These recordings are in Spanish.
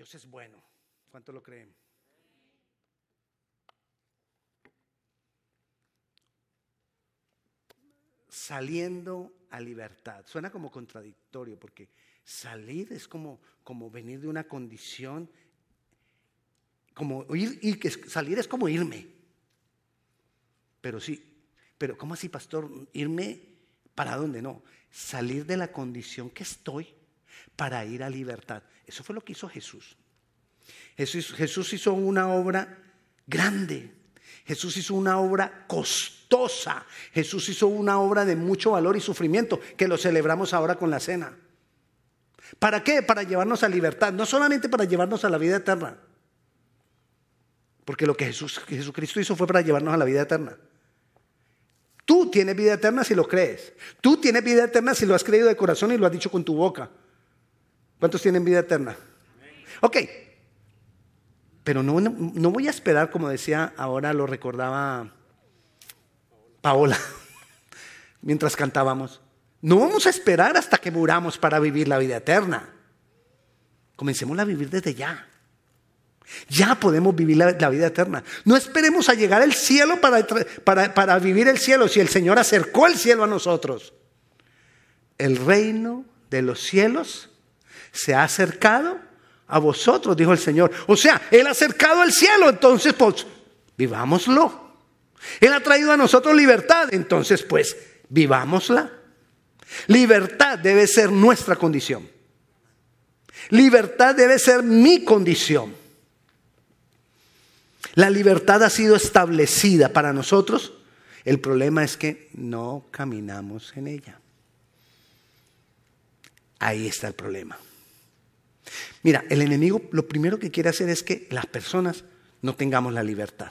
Dios es bueno. ¿Cuánto lo creen? Saliendo a libertad. Suena como contradictorio porque salir es como, como venir de una condición, como ir, que salir es como irme. Pero sí, pero ¿cómo así, pastor? Irme para dónde no. Salir de la condición que estoy para ir a libertad. Eso fue lo que hizo Jesús. Jesús, hizo una obra grande. Jesús hizo una obra costosa. Jesús hizo una obra de mucho valor y sufrimiento que lo celebramos ahora con la cena. ¿Para qué? Para llevarnos a libertad, no solamente para llevarnos a la vida eterna. Porque lo que Jesús, Jesucristo hizo fue para llevarnos a la vida eterna. Tú tienes vida eterna si lo crees. Tú tienes vida eterna si lo has creído de corazón y lo has dicho con tu boca. ¿Cuántos tienen vida eterna? Ok. Pero no, no, voy a esperar, como decía ahora, lo recordaba Paola, mientras cantábamos. No vamos a esperar hasta que muramos para vivir la vida eterna. Comencemos a vivir desde ya. Ya podemos vivir la, vida eterna. No esperemos a llegar al cielo para, para, para vivir el cielo si el Señor acercó el cielo a nosotros. El reino de los cielos se ha acercado a vosotros, dijo el Señor. O sea, Él ha acercado al cielo, entonces pues vivámoslo. Él ha traído a nosotros libertad, entonces pues vivámosla. Libertad debe ser nuestra condición. Libertad debe ser mi condición. La libertad ha sido establecida para nosotros. El problema es que no caminamos en ella. Ahí está el problema. Mira, el enemigo lo primero que quiere hacer es que las personas no tengamos la libertad.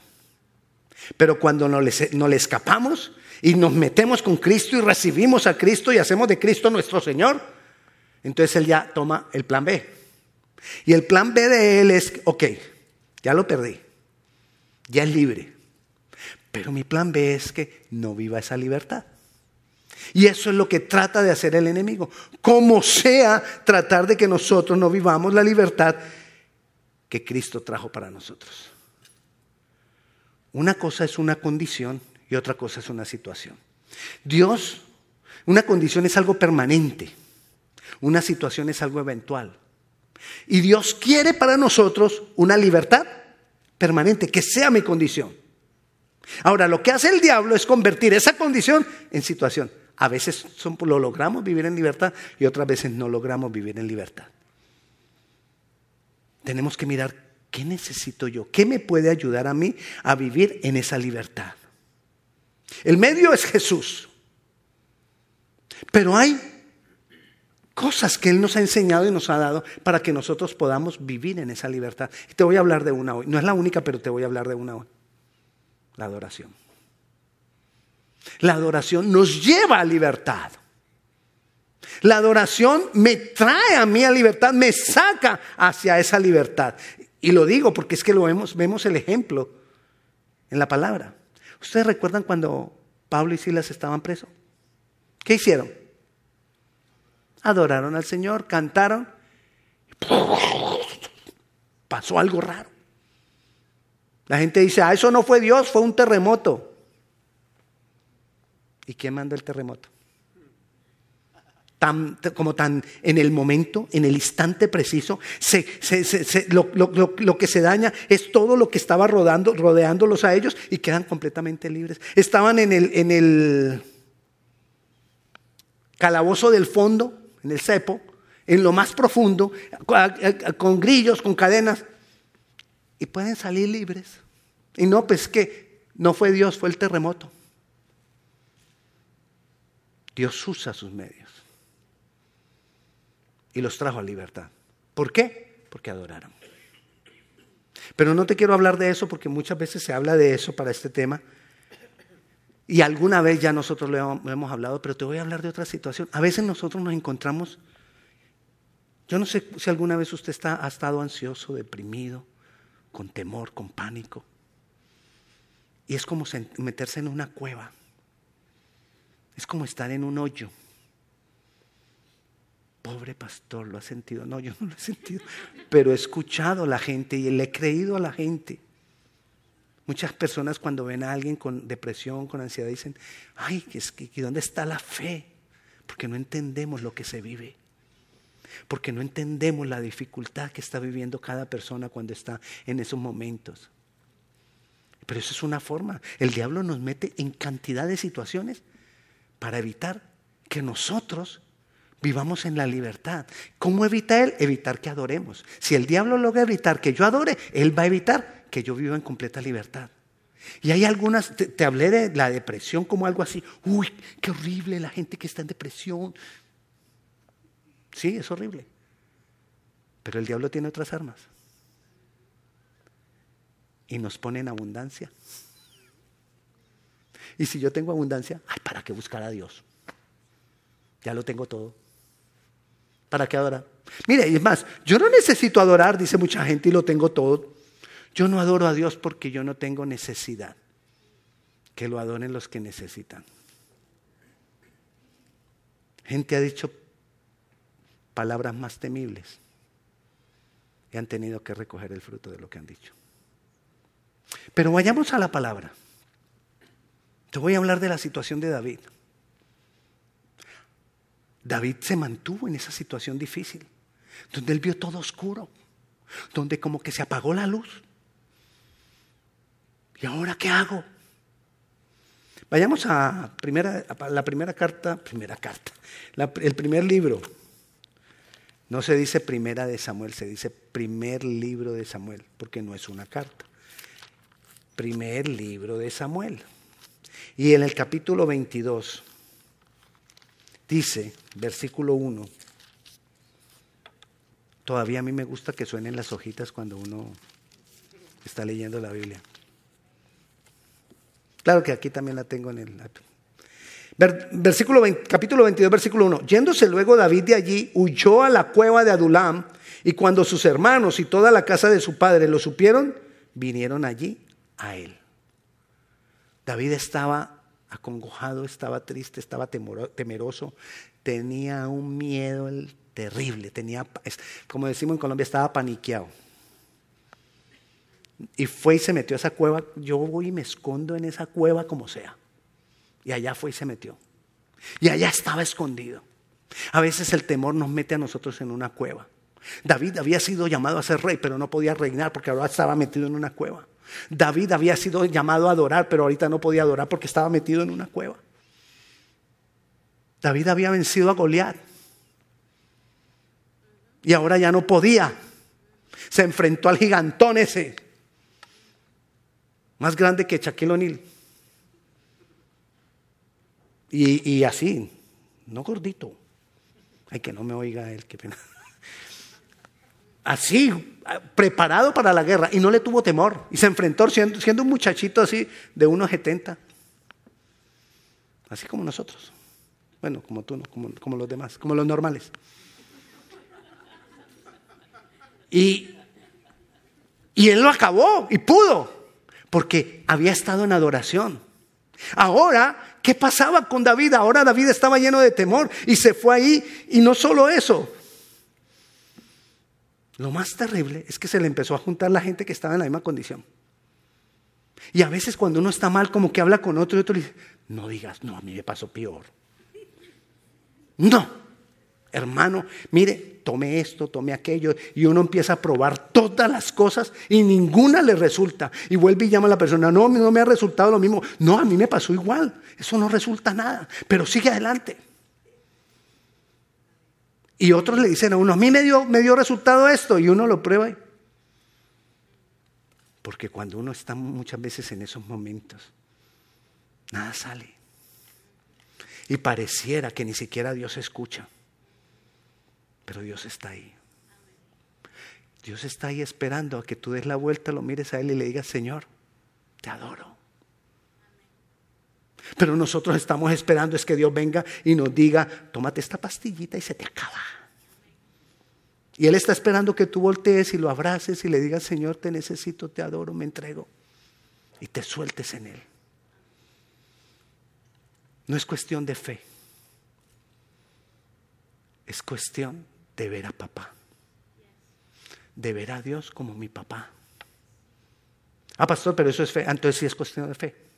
Pero cuando no le, escapamos y nos metemos con Cristo y recibimos a Cristo y hacemos de Cristo nuestro Señor, entonces Él ya toma el plan B. Y el plan B de Él es, ok, ya lo perdí, ya es libre. Pero mi plan B es que no viva esa libertad. Y eso es lo que trata de hacer el enemigo. Como sea, tratar de que nosotros no vivamos la libertad que Cristo trajo para nosotros. Una cosa es una condición y otra cosa es una situación. Dios, una condición es algo permanente, una situación es algo eventual. Y Dios quiere para nosotros una libertad permanente, que sea mi condición. Ahora, lo que hace el diablo es convertir esa condición en situación. A veces lo logramos vivir en libertad y otras veces no logramos vivir en libertad. Tenemos que mirar qué necesito yo, qué me puede ayudar a mí a vivir en esa libertad. El medio es Jesús. Pero hay cosas que Él nos ha enseñado y nos ha dado para que nosotros podamos vivir en esa libertad. Y te voy a hablar de una hoy. No es la única, pero te voy a hablar de una hoy. La adoración. La adoración nos lleva a libertad. La adoración me trae a mí a libertad, me saca hacia esa libertad. Y lo digo porque es que lo vemos, vemos el ejemplo en la palabra. ¿Ustedes recuerdan cuando Pablo y Silas estaban presos? ¿Qué hicieron? Adoraron al Señor, cantaron. Pasó algo raro. La gente dice, ah, eso no fue Dios, fue un terremoto. ¿Y quién manda el terremoto? Tan, como tan en el momento, en el instante preciso, lo, que se daña es todo lo que estaba rodando, rodeándolos a ellos y quedan completamente libres. Estaban en el, en el calabozo del fondo, en el cepo, en lo más profundo, con grillos, con cadenas, y pueden salir libres. Y no, pues que no fue Dios, fue el terremoto. Dios usa sus medios. Y los trajo a libertad. ¿Por qué? Porque adoraron. Pero no te quiero hablar de eso porque muchas veces se habla de eso para este tema. Y alguna vez ya nosotros lo hemos, hablado, pero te voy a hablar de otra situación. A veces nosotros nos encontramos, yo no sé si alguna vez usted está, ha estado ansioso, deprimido, con temor, con pánico. Y es como meterse en una cueva. Es como estar en un hoyo. Pobre pastor, lo ha sentido. No, yo no lo he sentido. Pero he escuchado a la gente y le he creído a la gente. Muchas personas cuando ven a alguien con depresión, con ansiedad, dicen, ay, ¿dónde está la fe? Porque no entendemos lo que se vive. Porque no entendemos la dificultad que está viviendo cada persona cuando está en esos momentos. Pero eso es una forma. El diablo nos mete en cantidad de situaciones para evitar que nosotros vivamos en la libertad. ¿Cómo evita él? Evitar que adoremos. Si el diablo logra evitar que yo adore, él va a evitar que yo viva en completa libertad. Y hay algunas, te, hablé de la depresión como algo así, uy, qué horrible la gente que está en depresión. Sí, es horrible. Pero el diablo tiene otras armas. Y nos pone en abundancia. Y si yo tengo abundancia, ¿para qué buscar a Dios? Ya lo tengo todo. ¿Para qué adorar? Mire, y es más, yo no necesito adorar, dice mucha gente, y lo tengo todo. Yo no adoro a Dios porque yo no tengo necesidad. Que lo adoren los que necesitan. Gente ha dicho palabras más temibles y han tenido que recoger el fruto de lo que han dicho. Pero vayamos a la palabra. Te voy a hablar de la situación de David. David se mantuvo en esa situación difícil, donde él vio todo oscuro, donde como que se apagó la luz. ¿Y ahora qué hago? Vayamos a, primera, la primera carta, primera carta, el primer libro. No se dice primera de Samuel, se dice primer libro de Samuel, porque no es una carta. Primer libro de Samuel. Y en el capítulo 22 dice, versículo 1, todavía a mí me gusta que suenen las hojitas cuando uno está leyendo la Biblia. Claro que aquí también la tengo en el... Versículo capítulo 22, versículo 1. Yéndose luego David de allí, huyó a la cueva de Adulam, y cuando sus hermanos y toda la casa de su padre lo supieron, vinieron allí a él. David estaba acongojado, estaba triste, estaba temeroso, tenía un miedo terrible, tenía, como decimos en Colombia, estaba paniqueado. Y fue y se metió a esa cueva. Yo voy y me escondo en esa cueva como sea. Y allá fue y se metió. Y allá estaba escondido. A veces el temor nos mete a nosotros en una cueva. David había sido llamado a ser rey, pero no podía reinar porque ahora estaba metido en una cueva. David había sido llamado a adorar, pero ahorita no podía adorar porque estaba metido en una cueva. David había vencido a Goliat. Y ahora ya no podía. Se enfrentó al gigantón ese más grande que Shaquille O'Neal. Y, así, no gordito. Ay, que no me oiga él, qué pena. Así, preparado para la guerra, y no le tuvo temor. Y se enfrentó siendo, un muchachito así de unos 70. Así como nosotros. Bueno, como tú, como, como los demás, como los normales. Y, y él lo acabó y pudo porque había estado en adoración. Ahora, ¿qué pasaba con David? Ahora David estaba lleno de temor y se fue ahí. Y no solo eso. Lo más terrible es que se le empezó a juntar la gente que estaba en la misma condición. Y a veces cuando uno está mal, como que habla con otro y otro le dice, no digas, no, a mí me pasó peor. No, hermano, mire, tome esto, tome aquello, y uno empieza a probar todas las cosas y ninguna le resulta. Y vuelve y llama a la persona, no, no me ha resultado lo mismo. No, a mí me pasó igual, eso no resulta nada, pero sigue adelante. Y otros le dicen a uno, a mí me dio, me dio resultado esto, y uno lo prueba. Porque cuando uno está muchas veces en esos momentos, nada sale. Y pareciera que ni siquiera Dios escucha. Pero Dios está ahí. Dios está ahí esperando a que tú des la vuelta, lo mires a Él y le digas, Señor, te adoro. Pero nosotros estamos esperando es que Dios venga y nos diga, tómate esta pastillita y se te acaba. Y Él está esperando que tú voltees y lo abraces y le digas, Señor, te necesito, te adoro, me entrego. Y te sueltes en Él. No es cuestión de fe. Es cuestión de ver a papá. De ver a Dios como mi papá. Ah, pastor, pero eso es fe. Ah, entonces sí es cuestión de fe.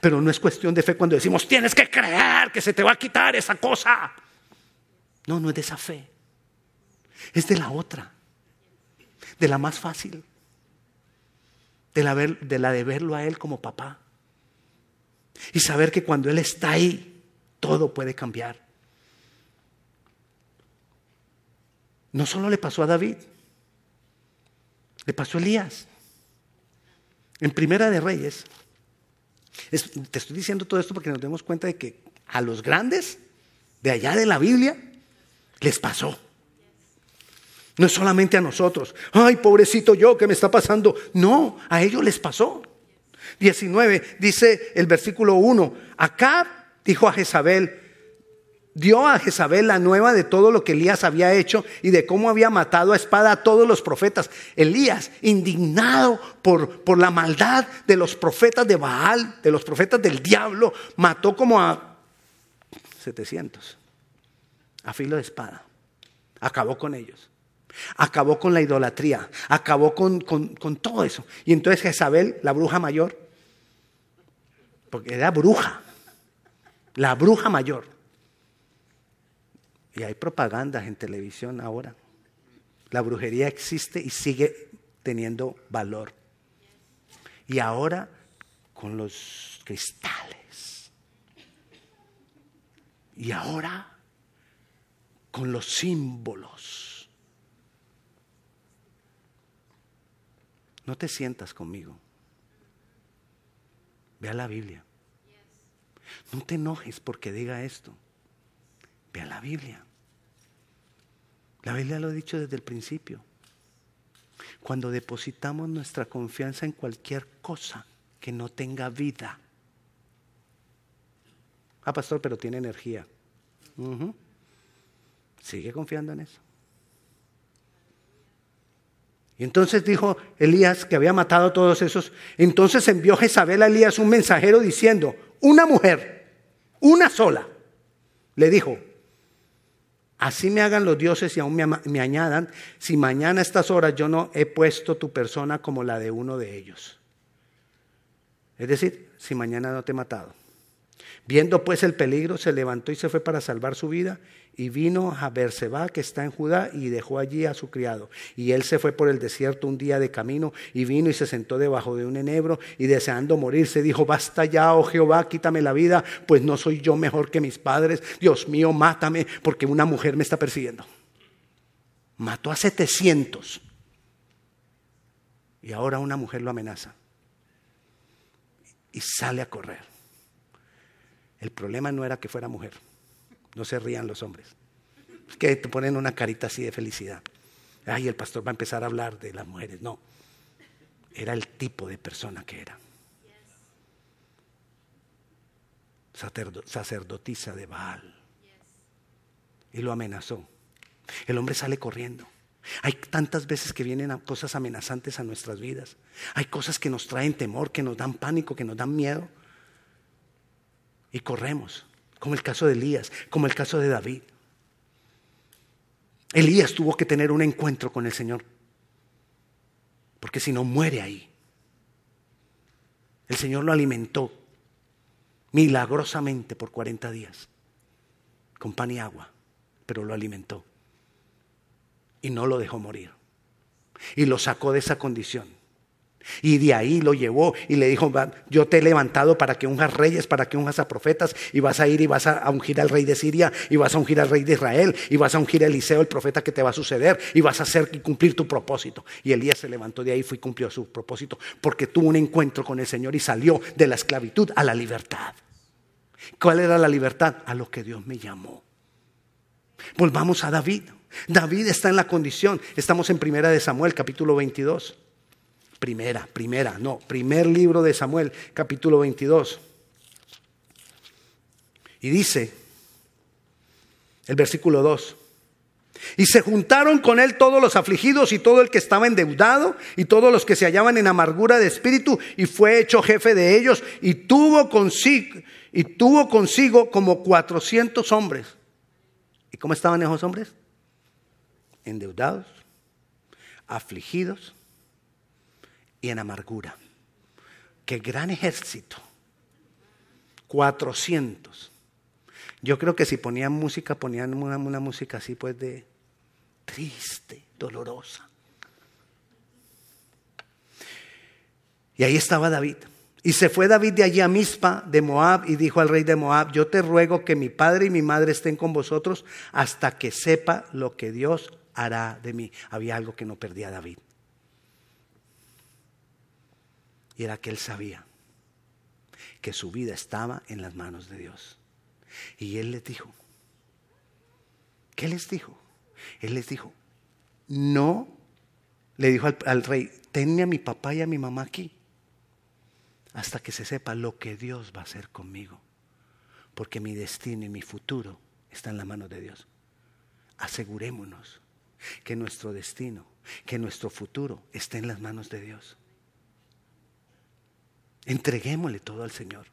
Pero no es cuestión de fe cuando decimos, tienes que creer que se te va a quitar esa cosa. No, no es de esa fe. Es de la otra. De la más fácil. De la, de la de verlo a Él como papá. Y saber que cuando Él está ahí, todo puede cambiar. No solo le pasó a David, le pasó a Elías. En Primera de Reyes, te estoy diciendo todo esto porque nos demos cuenta de que a los grandes de allá de la Biblia les pasó. No es solamente a nosotros. Ay, pobrecito yo, ¿qué me está pasando? No, a ellos les pasó. 19 dice el versículo 1, acá dijo a Jezabel, dio a Jezabel la nueva de todo lo que Elías había hecho y de cómo había matado a espada a todos los profetas. Elías, indignado por, por la maldad de los profetas de Baal, de los profetas del diablo, mató como a 700 a filo de espada. Acabó con ellos. Acabó con la idolatría. Acabó con, con todo eso. Y entonces Jezabel, la bruja mayor, porque era bruja, la bruja mayor, y hay propagandas en televisión ahora. La brujería existe y sigue teniendo valor. Y ahora con los cristales. Y ahora con los símbolos. No te sientas conmigo. Ve a la Biblia. No te enojes porque diga esto. Ve a la Biblia. La Biblia lo ha dicho desde el principio. Cuando depositamos nuestra confianza en cualquier cosa que no tenga vida. Ah, pastor, pero tiene energía. Sigue confiando en eso. Y entonces dijo Elías que había matado a todos esos. Entonces envió Jezabel a Elías un mensajero diciendo, una mujer, una sola, le dijo, Así me hagan los dioses y aún me, añadan, si mañana a estas horas yo no he puesto tu persona como la de uno de ellos. Es decir, si mañana no te he matado. Viendo pues el peligro, se levantó y se fue para salvar su vida y vino a Berseba, que está en Judá, y dejó allí a su criado. Y él se fue por el desierto un día de camino, y vino y se sentó debajo de un enebro, y deseando morirse, dijo, basta ya, oh Jehová, quítame la vida, pues no soy yo mejor que mis padres. Dios mío, mátame, porque una mujer me está persiguiendo. Mató a 700. Y ahora una mujer lo amenaza. Y sale a correr. El problema no era que fuera mujer. No se rían los hombres. Es que te ponen una carita así de felicidad. Ay, el pastor va a empezar a hablar de las mujeres. No. Era el tipo de persona que era. Sacerdotisa de Baal. Y lo amenazó. El hombre sale corriendo. Hay tantas veces que vienen cosas amenazantes a nuestras vidas. Hay cosas que nos traen temor, que nos dan pánico, que nos dan miedo. Y corremos como el caso de Elías, como el caso de David. Elías tuvo que tener un encuentro con el Señor, porque si no muere ahí. El Señor lo alimentó milagrosamente por 40 días, con pan y agua, pero lo alimentó y no lo dejó morir. Y lo sacó de esa condición. Y de ahí lo llevó y le dijo, yo te he levantado para que unjas reyes, para que unjas a profetas, y vas a ir y vas a ungir al rey de Siria, y vas a ungir al rey de Israel, y vas a ungir a Eliseo, el profeta que te va a suceder, y vas a hacer y cumplir tu propósito. Y Elías se levantó de ahí y cumplió su propósito, porque tuvo un encuentro con el Señor y salió de la esclavitud a la libertad. ¿Cuál era la libertad? A lo que Dios me llamó. Volvamos a David. David está en la condición, estamos en Primera de Samuel, capítulo 22. Primera, primera, no, primer libro de Samuel, capítulo 22. Y dice, el versículo 2, y se juntaron con él todos los afligidos y todo el que estaba endeudado y todos los que se hallaban en amargura de espíritu y fue hecho jefe de ellos y tuvo consigo, y tuvo consigo como 400 hombres. Y cómo estaban esos hombres? Endeudados, afligidos y en amargura. Qué gran ejército. 400. Yo creo que si ponían música, ponían una, una música así pues de triste, dolorosa. Y ahí estaba David. Y se fue David de allí a Mizpa de Moab y dijo al rey de Moab, yo te ruego que mi padre y mi madre estén con vosotros hasta que sepa lo que Dios hará de mí. Había algo que no perdía David. Y era que él sabía que su vida estaba en las manos de Dios. Y él les dijo, ¿qué les dijo? Él les dijo, no, le dijo al, rey, tenme a mi papá y a mi mamá aquí hasta que se sepa lo que Dios va a hacer conmigo. Porque mi destino y mi futuro está en la mano de Dios. Asegurémonos que nuestro destino, que nuestro futuro está en las manos de Dios. Entreguémosle todo al Señor.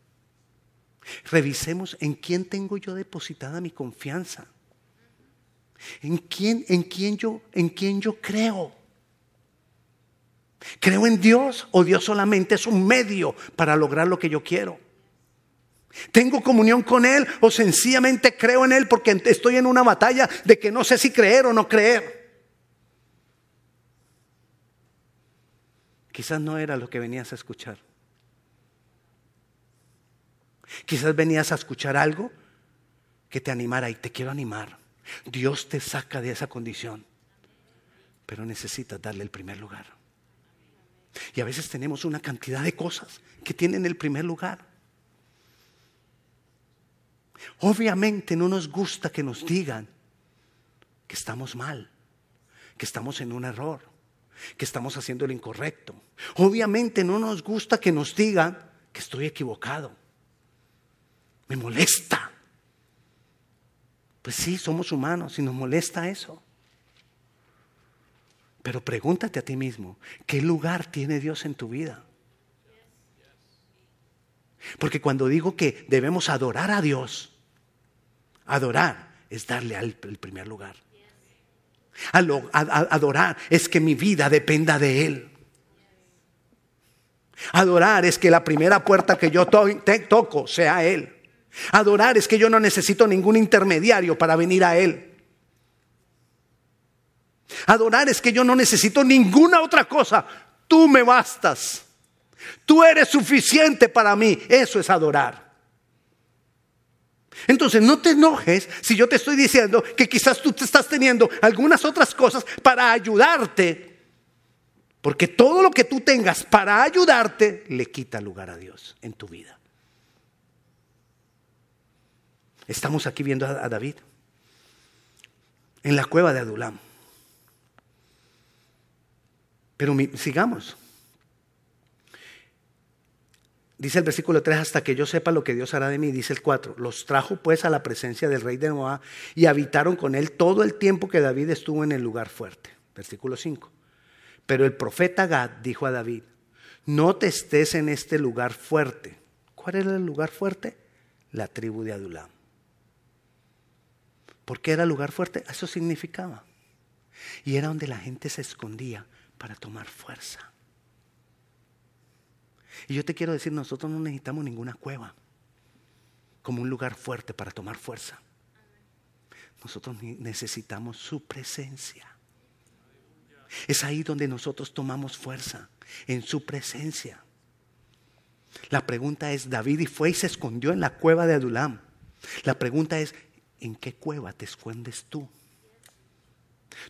Revisemos en quién tengo yo depositada mi confianza. En quién, en quién yo, en quién yo creo. ¿Creo en Dios o Dios solamente es un medio para lograr lo que yo quiero? ¿Tengo comunión con Él o sencillamente creo en Él porque estoy en una batalla de que no sé si creer o no creer? Quizás no era lo que venías a escuchar. Quizás venías a escuchar algo que te animara y te quiero animar. Dios te saca de esa condición, pero necesitas darle el primer lugar. Y a veces tenemos una cantidad de cosas que tienen el primer lugar. Obviamente no nos gusta que nos digan que estamos mal, que estamos en un error, que estamos haciendo lo incorrecto. Obviamente no nos gusta que nos digan que estoy equivocado. Me molesta. Pues sí, somos humanos y nos molesta eso. Pero pregúntate a ti mismo, ¿qué lugar tiene Dios en tu vida? Porque cuando digo que debemos adorar a Dios, adorar es darle el primer lugar. Adorar es que mi vida dependa de Él. Adorar es que la primera puerta que yo toco sea Él. Adorar es que yo no necesito ningún intermediario para venir a Él. Adorar es que yo no necesito ninguna otra cosa. Tú me bastas. Tú eres suficiente para mí. Eso es adorar. Entonces no te enojes si yo te estoy diciendo que quizás tú te estás teniendo algunas otras cosas para ayudarte. Porque todo lo que tú tengas para ayudarte le quita lugar a Dios en tu vida. Estamos aquí viendo a David en la cueva de Adulam. Pero sigamos. Dice el versículo 3, hasta que yo sepa lo que Dios hará de mí, dice el 4, los trajo pues a la presencia del rey de Moab y habitaron con él todo el tiempo que David estuvo en el lugar fuerte. Versículo 5. Pero el profeta Gad dijo a David, no te estés en este lugar fuerte. ¿Cuál era el lugar fuerte? La tribu de Adulam. ¿Por qué era lugar fuerte? Eso significaba. Y era donde la gente se escondía para tomar fuerza. Y yo te quiero decir, nosotros no necesitamos ninguna cueva como un lugar fuerte para tomar fuerza. Nosotros necesitamos su presencia. Es ahí donde nosotros tomamos fuerza, en su presencia. La pregunta es, David y fue y se escondió en la cueva de Adulam. La pregunta es, ¿en qué cueva te escondes tú?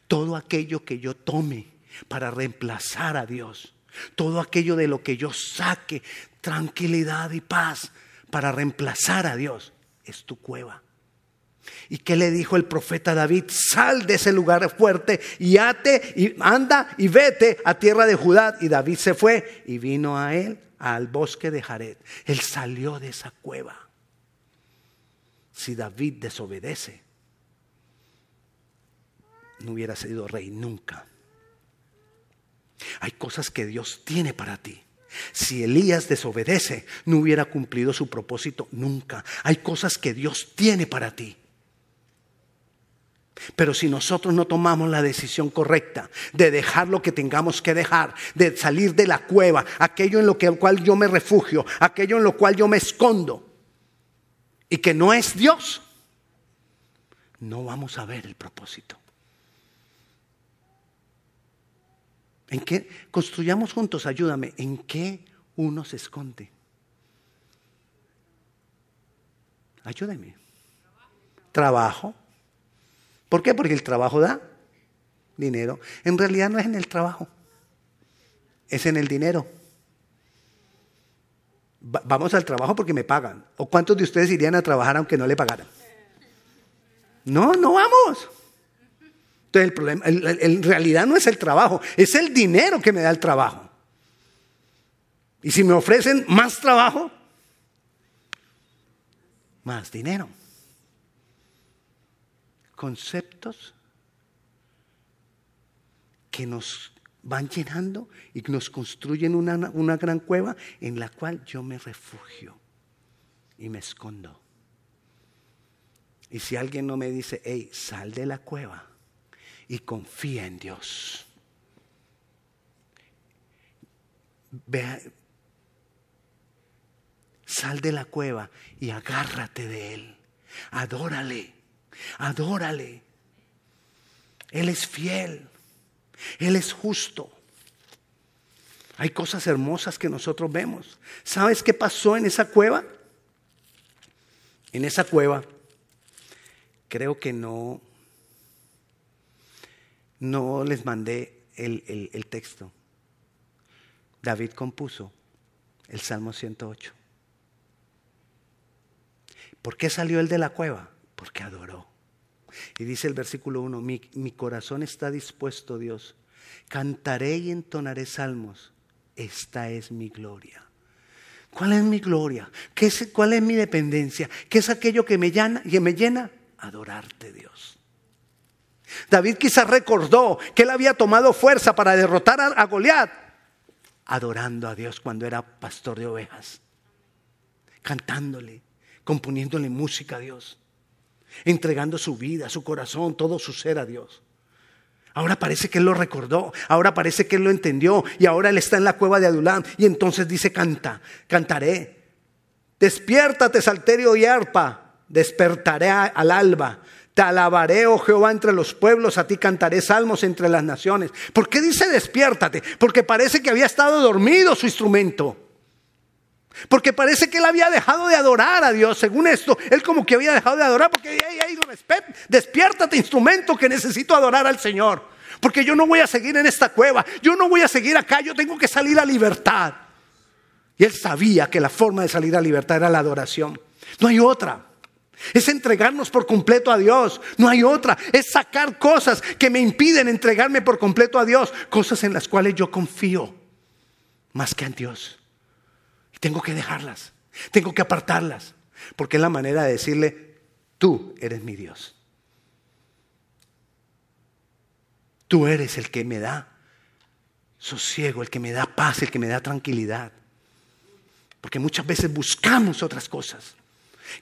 Todo aquello que yo tome para reemplazar a Dios. Todo aquello de lo que yo saque tranquilidad y paz para reemplazar a Dios es tu cueva. ¿Y qué le dijo el profeta David? Sal de ese lugar fuerte y ate y anda y vete a tierra de Judá. Y David se fue y vino a él al bosque de Jared. Él salió de esa cueva. Si David desobedece, no hubiera sido rey nunca. Hay cosas que Dios tiene para ti. Si Elías desobedece, no hubiera cumplido su propósito nunca. Hay cosas que Dios tiene para ti. Pero si nosotros no tomamos la decisión correcta de dejar lo que tengamos que dejar, de salir de la cueva, aquello en lo cual yo me refugio, aquello en lo cual yo me escondo, y que no es Dios, no vamos a ver el propósito. ¿En qué? Construyamos juntos, ayúdame. ¿En qué uno se esconde? Ayúdeme. Trabajo. ¿Por qué? Porque el trabajo da dinero. En realidad no es en el trabajo, es en el dinero. Vamos al trabajo porque me pagan. ¿O cuántos de ustedes irían a trabajar aunque no le pagaran? No, no vamos. Entonces el problema, en realidad no es el trabajo, es el dinero que me da el trabajo. Y si me ofrecen más trabajo, más dinero. Conceptos que nos van llenando y nos construyen una, una gran cueva en la cual yo me refugio y me escondo. Y si alguien no me dice, hey, sal de la cueva y confía en Dios. Vea, sal de la cueva y agárrate de Él. Adórale, adórale. Él es fiel, Él es justo. Hay cosas hermosas que nosotros vemos. ¿Sabes qué pasó en esa cueva? En esa cueva creo que no, no les mandé el, el texto. David compuso el Salmo 108. ¿Por qué salió él de la cueva? Porque adoró. Y dice el versículo 1, mi, corazón está dispuesto, Dios. Cantaré y entonaré salmos. Esta es mi gloria. ¿Cuál es mi gloria? ¿Qué es, ¿Cuál es mi dependencia? ¿Qué es aquello que me llena? Que me llena? adorarte Dios. David quizás recordó que él había tomado fuerza para derrotar a, Goliat, adorando a Dios cuando era pastor de ovejas, cantándole, componiéndole música a Dios, entregando su vida, su corazón, todo su ser a Dios. Ahora parece que él lo recordó, ahora parece que él lo entendió y ahora él está en la cueva de Adulam y entonces dice, canta, cantaré. Despiértate, salterio y arpa, despertaré al alba. Te alabaré, oh Jehová, entre los pueblos, a ti cantaré salmos entre las naciones. ¿Por qué dice despiértate? Porque parece que había estado dormido su instrumento. Porque parece que él había dejado de adorar a Dios. Según esto, él como que había dejado de adorar porque ahí hay despiértate instrumento que necesito adorar al Señor. Porque yo no voy a seguir en esta cueva, yo no voy a seguir acá, yo tengo que salir a libertad. Y él sabía que la forma de salir a libertad era la adoración. No hay otra. Es entregarnos por completo a Dios. No hay otra. Es sacar cosas que me impiden entregarme por completo a Dios. Cosas en las cuales yo confío más que en Dios. Tengo que dejarlas. Tengo que apartarlas. Porque es la manera de decirle, tú eres mi Dios. Tú eres el que me da sosiego, el que me da paz, el que me da tranquilidad. Porque muchas veces buscamos otras cosas.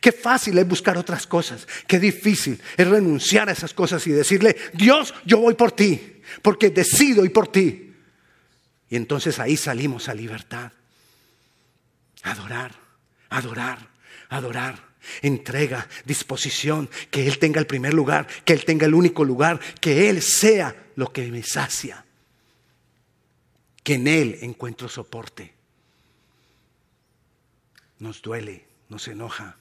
Qué fácil es buscar otras cosas. Qué difícil es renunciar a esas cosas y decirle, Dios, yo voy por ti, porque decido ir por ti. Y entonces ahí salimos a libertad. Adorar, adorar, adorar. Entrega, disposición, que Él tenga el primer lugar, que Él tenga el único lugar, que Él sea lo que me sacia. Que en Él encuentro soporte. Nos duele, nos enoja,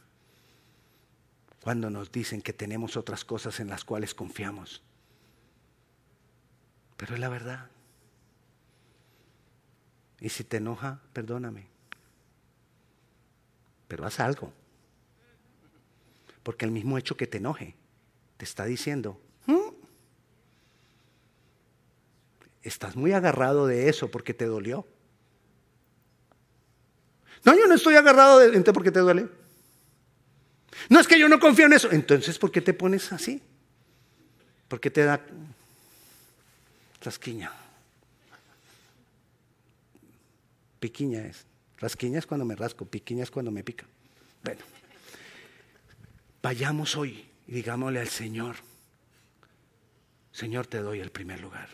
cuando nos dicen que tenemos otras cosas en las cuales confiamos. Pero es la verdad. Y si te enoja, perdóname. Pero haz algo. Porque el mismo hecho que te enoje te está diciendo, hmm, estás muy agarrado de eso porque te dolió. No, yo no estoy agarrado de gente porque te duele. No es que yo no confío en eso. Entonces, ¿por qué te pones así? ¿Por qué te da rasquiña? Piquiña es. Rasquiña es cuando me rasco, piquiña es cuando me pica. Bueno, vayamos hoy y digámosle al Señor, Señor, te doy el primer lugar.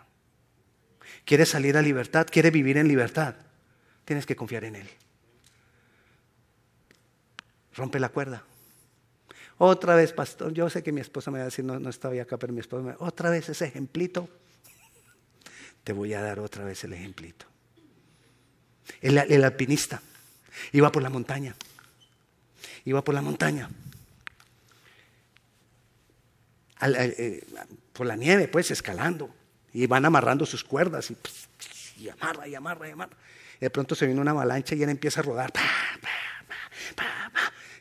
¿Quieres salir a libertad? ¿Quieres vivir en libertad? Tienes que confiar en Él. Rompe la cuerda. Otra vez, pastor, yo sé que mi esposa me va a decir, no, no estaba acá, pero mi esposa me va a decir, otra vez ese ejemplito. Te voy a dar otra vez el ejemplito. El, alpinista iba por la montaña. Iba por la montaña. Eh, por la nieve, pues, escalando. Y van amarrando sus cuerdas y, y amarra y amarra y amarra. De pronto se viene una avalancha y él empieza a rodar.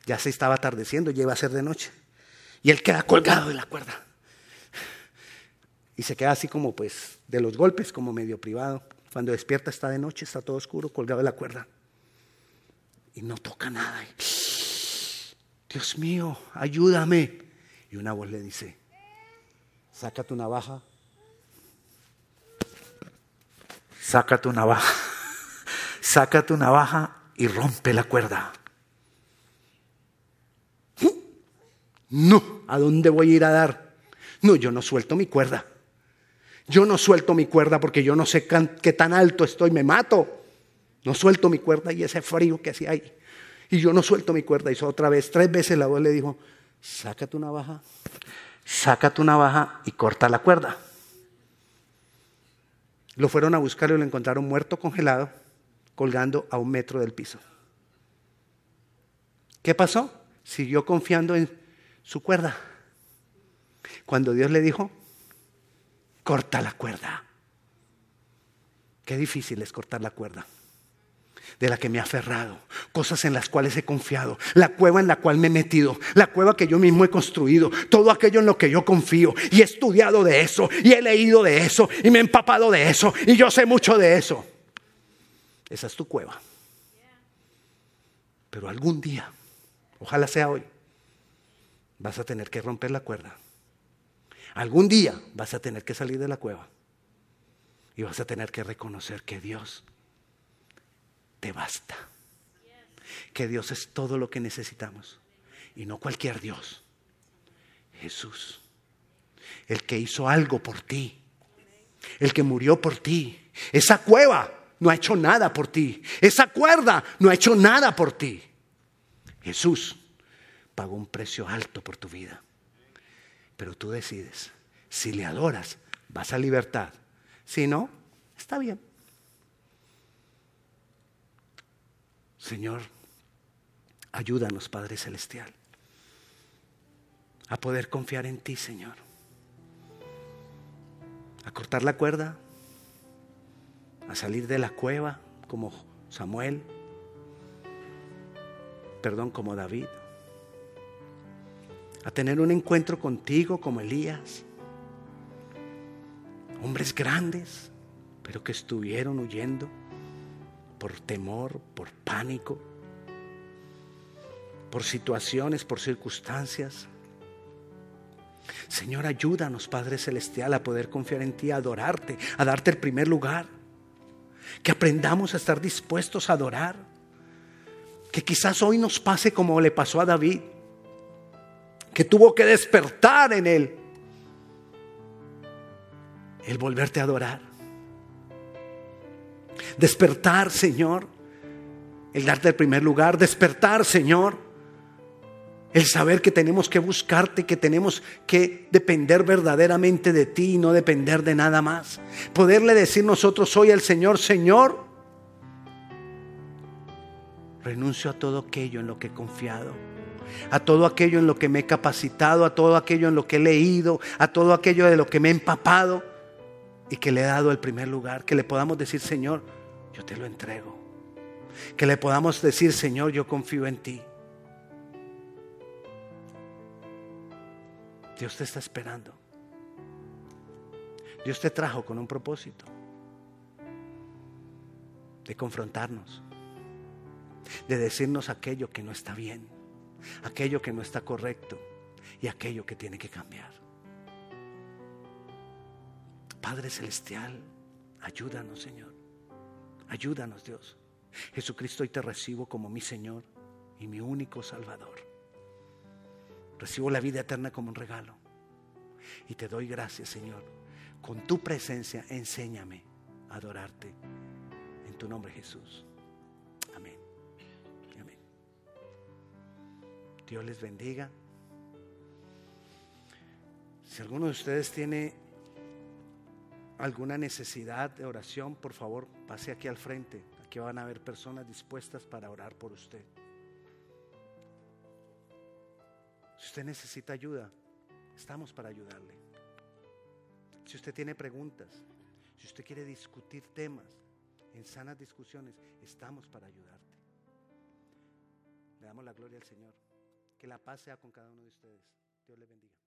ya se estaba atardeciendo, ya iba a ser de noche. Y él queda colgado de la cuerda. Y se queda así como pues de los golpes, como medio privado. Cuando despierta está de noche, está todo oscuro, colgado de la cuerda. Y no toca nada. Dios mío, ayúdame. Y una voz le dice, saca tu navaja. Saca tu navaja. Saca tu navaja y rompe la cuerda. No, ¿a dónde voy a ir a dar? No, yo no suelto mi cuerda. Yo no suelto mi cuerda porque yo no sé qué tan alto estoy, me mato. No suelto mi cuerda y ese frío que hacía ahí. Y yo no suelto mi cuerda. Hizo otra vez, tres veces la voz le dijo, saca tu navaja, saca tu navaja y corta la cuerda. Lo fueron a buscar y lo encontraron muerto congelado, colgando a un metro del piso. ¿Qué pasó? Siguió confiando en su cuerda. Cuando Dios le dijo, corta la cuerda. Qué difícil es cortar la cuerda. De la que me he aferrado, cosas en las cuales he confiado, la cueva en la cual me he metido, la cueva que yo mismo he construido, todo aquello en lo que yo confío. Y he estudiado de eso. Y he leído de eso. Y me he empapado de eso. Y yo sé mucho de eso. Esa es tu cueva. Pero algún día, ojalá sea hoy, vas a tener que romper la cuerda. Algún día vas a tener que salir de la cueva y vas a tener que reconocer que Dios te basta. Que Dios es todo lo que necesitamos. Y no cualquier Dios. Jesús. El que hizo algo por ti. El que murió por ti. Esa cueva no ha hecho nada por ti. Esa cuerda no ha hecho nada por ti. Jesús pagó un precio alto por tu vida. Pero tú decides. Si le adoras, vas a libertad. Si no, está bien. Señor, ayúdanos, Padre Celestial, a poder confiar en ti, Señor. A cortar la cuerda, a salir de la cueva como Samuel, perdón, como David, a tener un encuentro contigo como Elías, hombres grandes, pero que estuvieron huyendo por temor, por pánico, por situaciones, por circunstancias. Señor, ayúdanos, Padre Celestial, a poder confiar en ti, a adorarte, a darte el primer lugar. Que aprendamos a estar dispuestos a adorar. Que quizás hoy nos pase como le pasó a David, que tuvo que despertar en él el volverte a adorar. Despertar, Señor. El darte el primer lugar. Despertar, Señor. El saber que tenemos que buscarte, que tenemos que depender verdaderamente de ti y no depender de nada más. Poderle decir nosotros, soy el Señor, Señor. Renuncio a todo aquello en lo que he confiado, a todo aquello en lo que me he capacitado, a todo aquello en lo que he leído, a todo aquello de lo que me he empapado y que le he dado el primer lugar. Que le podamos decir, Señor, yo te lo entrego. Que le podamos decir, Señor, yo confío en ti. Dios te está esperando. Dios te trajo con un propósito de confrontarnos, de decirnos aquello que no está bien, aquello que no está correcto y aquello que tiene que cambiar. Padre Celestial, ayúdanos, Señor. Ayúdanos, Dios. Jesucristo, hoy te recibo como mi Señor y mi único Salvador. Recibo la vida eterna como un regalo. Y te doy gracias, Señor, con tu presencia, enséñame a adorarte. En tu nombre Jesús. Dios les bendiga. Si alguno de ustedes tiene alguna necesidad de oración, por favor, pase aquí al frente. Aquí van a haber personas dispuestas para orar por usted. Si usted necesita ayuda, estamos para ayudarle. Si usted tiene preguntas, si usted quiere discutir temas en sanas discusiones, estamos para ayudarte. Le damos la gloria al Señor. Que la paz sea con cada uno de ustedes. Dios le bendiga.